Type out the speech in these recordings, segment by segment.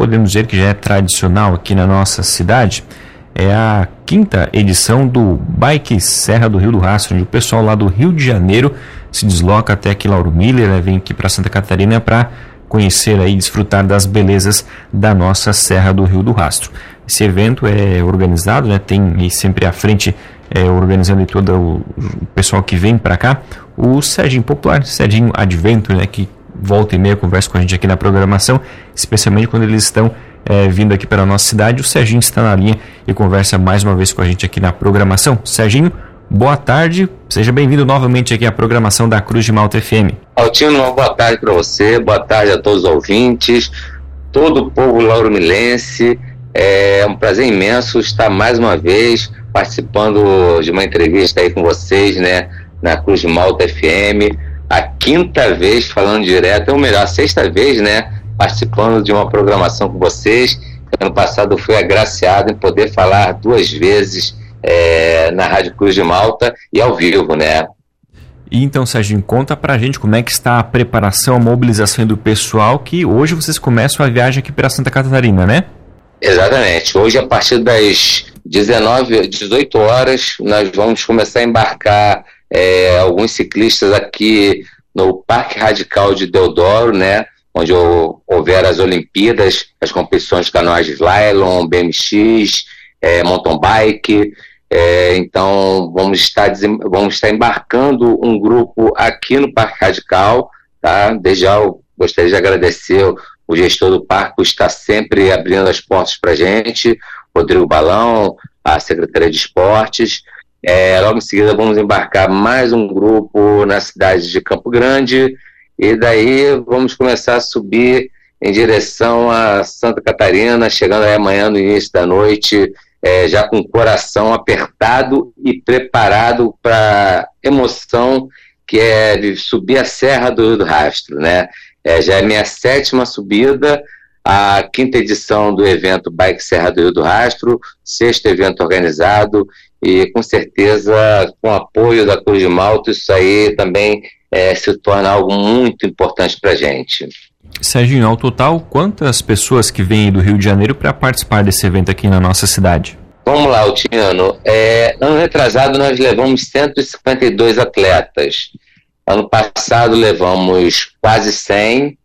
podemos dizer que já é tradicional aqui na nossa cidade, é a quinta edição do Bike Serra do Rio do Rastro, onde o pessoal lá do Rio de Janeiro se desloca até aqui Lauro Miller, né, vem aqui para Santa Catarina para conhecer e desfrutar das belezas da nossa Serra do Rio do Rastro. Esse evento é organizado, né, tem sempre à frente é, organizando todo o, o pessoal que vem para cá, o Serginho Popular, Serginho Advento, né, que volta e meia conversa com a gente aqui na programação, especialmente quando eles estão é, vindo aqui para a nossa cidade. O Serginho está na linha e conversa mais uma vez com a gente aqui na programação. Serginho, boa tarde, seja bem-vindo novamente aqui à programação da Cruz de Malta FM. Altino, uma boa tarde para você, boa tarde a todos os ouvintes, todo o povo lauromilense. É um prazer imenso estar mais uma vez participando de uma entrevista aí com vocês, né, na Cruz de Malta FM. A quinta vez falando direto, ou melhor, a sexta vez, né, participando de uma programação com vocês. Ano passado fui agraciado em poder falar duas vezes é, na Rádio Cruz de Malta e ao vivo, né? E então, Sérgio, conta pra gente como é que está a preparação, a mobilização do pessoal, que hoje vocês começam a viagem aqui para Santa Catarina, né? Exatamente. Hoje, a partir das 19, 18 horas, nós vamos começar a embarcar é, alguns ciclistas aqui no Parque Radical de Deodoro, né? onde houver as Olimpíadas, as competições de canoagem slalom, BMX, é, mountain bike. É, então, vamos estar, vamos estar embarcando um grupo aqui no Parque Radical. Tá? Desde já eu gostaria de agradecer o gestor do parque por estar sempre abrindo as portas para a gente, Rodrigo Balão, a Secretaria de Esportes. É, logo em seguida, vamos embarcar mais um grupo na cidade de Campo Grande e daí vamos começar a subir em direção a Santa Catarina, chegando aí amanhã no início da noite, é, já com o coração apertado e preparado para emoção que é de subir a Serra do Rio do Rastro, né? É, já é minha sétima subida, a quinta edição do evento Bike Serra do Rio do Rastro, sexto evento organizado e com certeza com apoio da Cruz de Malta isso aí também é, se torna algo muito importante para a gente. Serginho, ao total, quantas pessoas que vêm do Rio de Janeiro para participar desse evento aqui na nossa cidade? Vamos lá, Altiano. É, ano retrasado nós levamos 152 atletas. Ano passado levamos quase 100.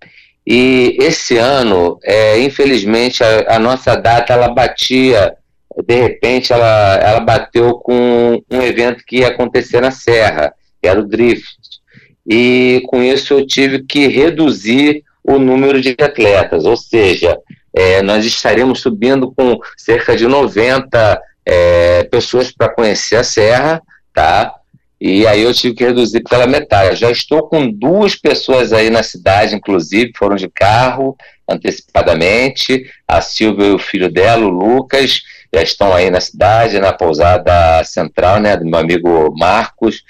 E esse ano, é, infelizmente, a, a, nossa data ela batia, de repente, ela, ela bateu com um evento que ia acontecer na Serra, que era o Drift e com isso eu tive que reduzir o número de atletas, ou seja, é, nós estaremos subindo com cerca de 90 é, pessoas para conhecer a serra, tá? E aí eu tive que reduzir pela metade. Já estou com duas pessoas aí na cidade, inclusive, foram de carro antecipadamente. A Silvia e o filho dela, o Lucas, já estão aí na cidade, na pousada central, né, do meu amigo Marcos.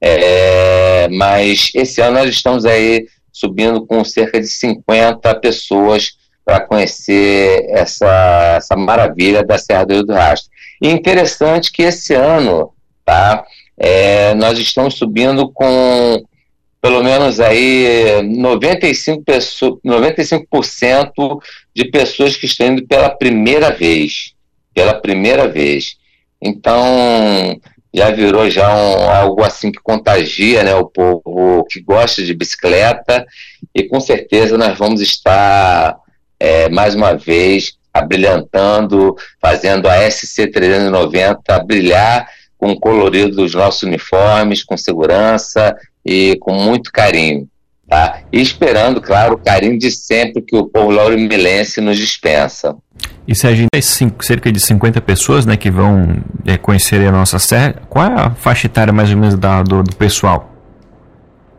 É, mas esse ano nós estamos aí subindo com cerca de 50 pessoas para conhecer essa, essa maravilha da Serra do Rio do Rastro. E interessante que esse ano, tá, é, nós estamos subindo com pelo menos aí 95%, pessoas, 95 de pessoas que estão indo pela primeira vez. Pela primeira vez. Então, já virou já um, algo assim que contagia né, o povo que gosta de bicicleta e com certeza nós vamos estar é, mais uma vez abrilhantando, fazendo a SC390 brilhar com o colorido dos nossos uniformes, com segurança e com muito carinho. Tá? E esperando, claro, o carinho de sempre que o povo lauro-milense nos dispensa. E se a gente tem cerca de 50 pessoas né, que vão é, conhecer a nossa serra, qual é a faixa etária mais ou menos da, do, do pessoal?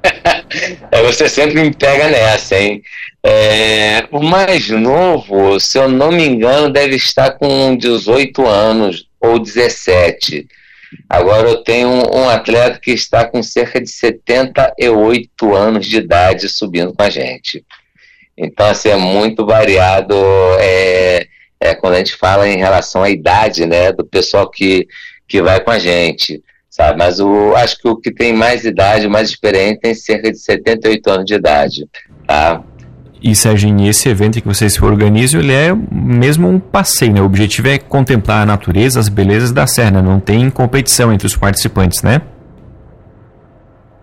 é, você sempre me pega nessa, hein? É, o mais novo, se eu não me engano, deve estar com 18 anos ou 17. Agora eu tenho um, um atleta que está com cerca de 78 anos de idade subindo com a gente. Então, assim, é muito variado. É, é, quando a gente fala em relação à idade, né, do pessoal que, que vai com a gente, sabe? Mas o, acho que o que tem mais idade, mais experiente, tem cerca de 78 anos de idade, tá? E Serginho, esse evento que vocês organizam, ele é mesmo um passeio, né? O objetivo é contemplar a natureza, as belezas da serra, né? não tem competição entre os participantes, né?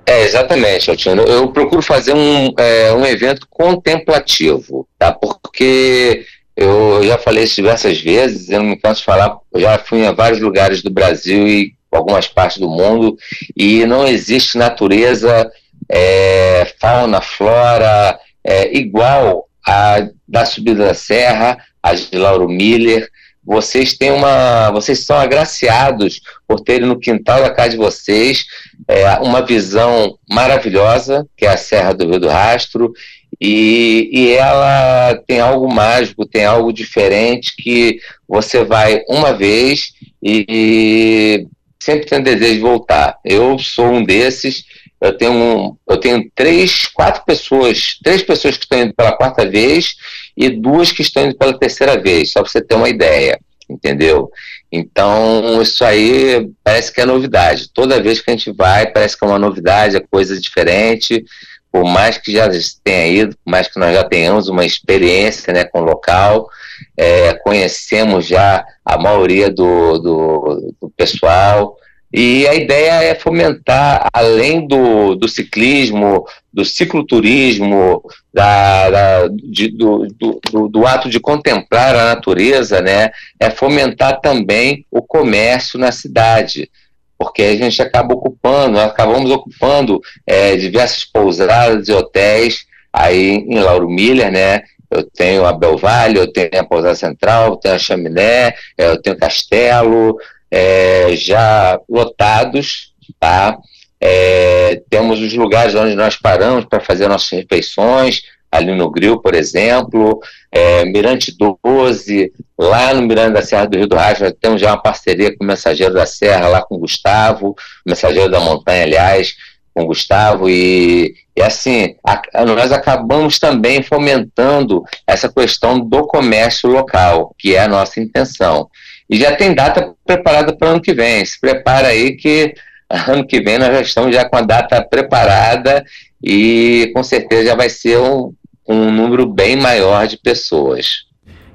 É, exatamente, Altino. Eu procuro fazer um, é, um evento contemplativo, tá? Porque eu já falei isso diversas vezes, eu não me canso de falar, já fui em vários lugares do Brasil e algumas partes do mundo, e não existe natureza, é, fauna, flora, é, igual a da subida da serra, a de Lauro Miller, vocês têm uma, vocês são agraciados por terem no quintal da casa de vocês é, uma visão maravilhosa, que é a Serra do Rio do Rastro, e, e ela tem algo mágico, tem algo diferente que você vai uma vez e, e sempre tem desejo de voltar. Eu sou um desses. Eu tenho, um, eu tenho três, quatro pessoas, três pessoas que estão indo pela quarta vez e duas que estão indo pela terceira vez, só para você ter uma ideia, entendeu? Então, isso aí parece que é novidade. Toda vez que a gente vai, parece que é uma novidade, é coisa diferente. Por mais que já tenha ido, por mais que nós já tenhamos uma experiência né, com o local, é, conhecemos já a maioria do, do, do pessoal, e a ideia é fomentar, além do, do ciclismo, do cicloturismo, da, da de, do, do, do, ato de contemplar a natureza, né, é fomentar também o comércio na cidade. Porque a gente acaba ocupando, acabamos ocupando é, diversas pousadas e hotéis aí em Lauro Miller, né? Eu tenho a Belvalho, eu tenho a Pousada Central, eu tenho a Chaminé, eu tenho o Castelo, é, já lotados, tá? É, temos os lugares onde nós paramos para fazer nossas refeições, ali no Grill, por exemplo, é, Mirante 12, lá no Mirante da Serra do Rio do Rastro, temos já uma parceria com o Mensageiro da Serra, lá com o Gustavo, Mensageiro da Montanha, aliás, com o Gustavo, e, e assim, a, nós acabamos também fomentando essa questão do comércio local, que é a nossa intenção. E já tem data preparada para o ano que vem. Se prepara aí que ano que vem nós já estamos já com a data preparada e com certeza já vai ser um, um número bem maior de pessoas.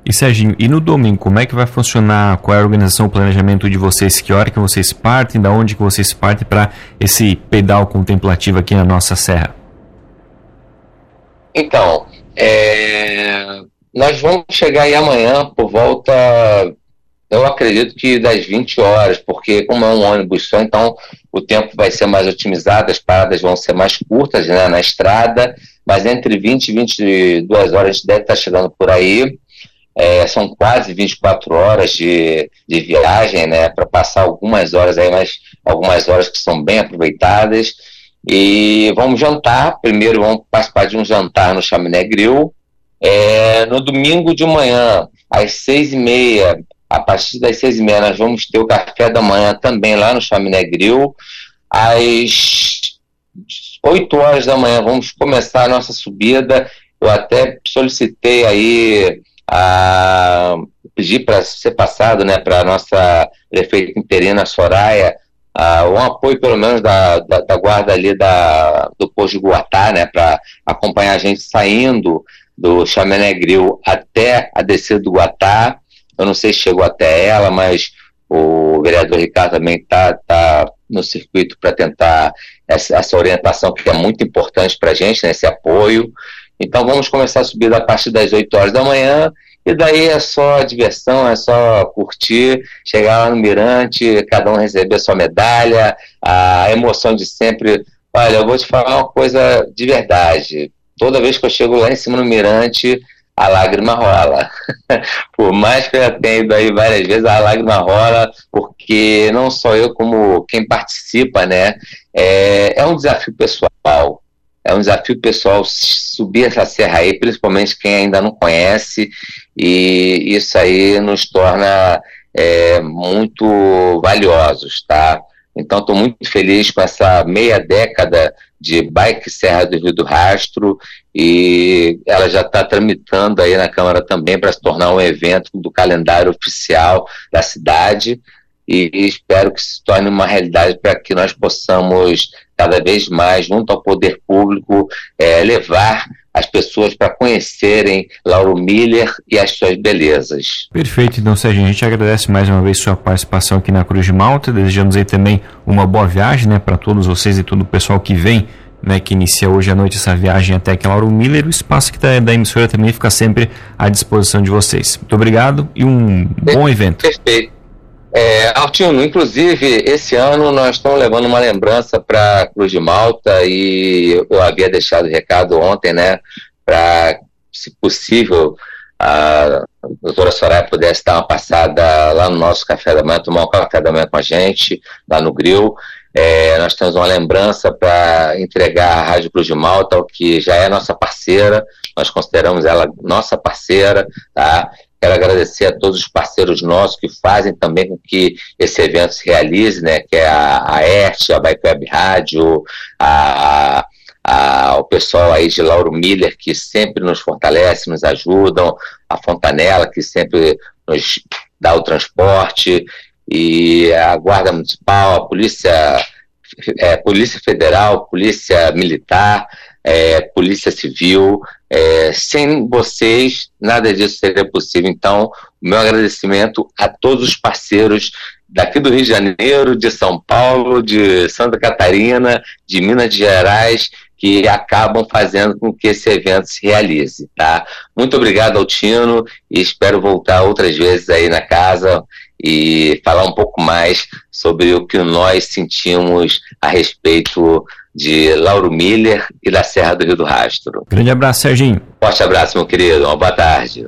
E Serginho, e no domingo, como é que vai funcionar? Qual é a organização, o planejamento de vocês? Que hora que vocês partem? Da onde que vocês partem para esse pedal contemplativo aqui na nossa serra? Então, é, nós vamos chegar aí amanhã por volta eu acredito que das 20 horas, porque como é um ônibus só, então o tempo vai ser mais otimizado, as paradas vão ser mais curtas né, na estrada, mas entre 20 e 22 horas a gente deve estar chegando por aí. É, são quase 24 horas de, de viagem, né, para passar algumas horas aí, mas algumas horas que são bem aproveitadas. E vamos jantar, primeiro vamos participar de um jantar no Chaminé Grill. É, no domingo de manhã, às seis e meia, a partir das seis e meia nós vamos ter o café da manhã também lá no Chaminé Grill. Às oito horas da manhã vamos começar a nossa subida. Eu até solicitei aí a pedir para ser passado, né, para nossa prefeita interina Soraya, uh, um apoio pelo menos da, da, da, guarda ali da, do posto de Guatá, né, para acompanhar a gente saindo do Chaminé Grill até a descida do Guatá. Eu não sei se chegou até ela, mas o vereador Ricardo também está tá no circuito para tentar essa, essa, orientação que é muito importante para a gente, né, esse apoio. Então vamos começar a subir a partir das 8 horas da manhã e daí é só diversão, é só curtir, chegar lá no Mirante, cada um receber a sua medalha, a emoção de sempre. Olha, eu vou te falar uma coisa de verdade. Toda vez que eu chego lá em cima no Mirante, a lágrima rola. Por mais que eu já tenha ido aí várias vezes, a lágrima rola, porque não só eu, como quem participa, né? É, é um desafio pessoal. É um desafio pessoal subir essa serra aí, principalmente quem ainda não conhece, e isso aí nos torna é, muito valiosos, tá? Então, estou muito feliz com essa meia década de Bike Serra do Rio do Rastro e ela já está tramitando aí na Câmara também para se tornar um evento do calendário oficial da cidade e espero que se torne uma realidade para que nós possamos cada vez mais, junto ao poder público, é, levar as pessoas para conhecerem Lauro Miller e as suas belezas. Perfeito, então Sérgio, a gente agradece mais uma vez sua participação aqui na Cruz de Malta, desejamos aí também uma boa viagem né, para todos vocês e todo o pessoal que vem né, que inicia hoje à noite essa viagem até aqui Lauro Miller. O espaço que tá, da emissora também fica sempre à disposição de vocês. Muito obrigado e um bom evento. Perfeito. É, Altino, inclusive, esse ano nós estamos levando uma lembrança para Cruz de Malta e eu havia deixado o recado ontem, né, para, se possível, a doutora Soraya pudesse dar uma passada lá no nosso café da manhã, tomar um café da manhã com a gente, lá no Grill. É, nós temos uma lembrança para entregar à Rádio Cruz de Malta, que já é nossa parceira, nós consideramos ela nossa parceira, tá? Quero agradecer a todos os parceiros nossos que fazem também com que esse evento se realize, né? Que é a, a ERT, a Bike Web Rádio, a, a, o pessoal aí de Lauro Miller, que sempre nos fortalece, nos ajudam, a Fontanela, que sempre nos dá o transporte, e a Guarda Municipal, a Polícia, é, Polícia Federal, Polícia Militar, é, Polícia Civil. É, sem vocês, nada disso seria possível. Então, meu agradecimento a todos os parceiros daqui do Rio de Janeiro, de São Paulo, de Santa Catarina, de Minas Gerais, que acabam fazendo com que esse evento se realize, tá? Muito obrigado ao Tino e espero voltar outras vezes aí na casa e falar um pouco mais sobre o que nós sentimos a respeito de Lauro Miller e da Serra do Rio do Rastro. Grande abraço, Serginho. Forte abraço, meu querido. Uma boa tarde.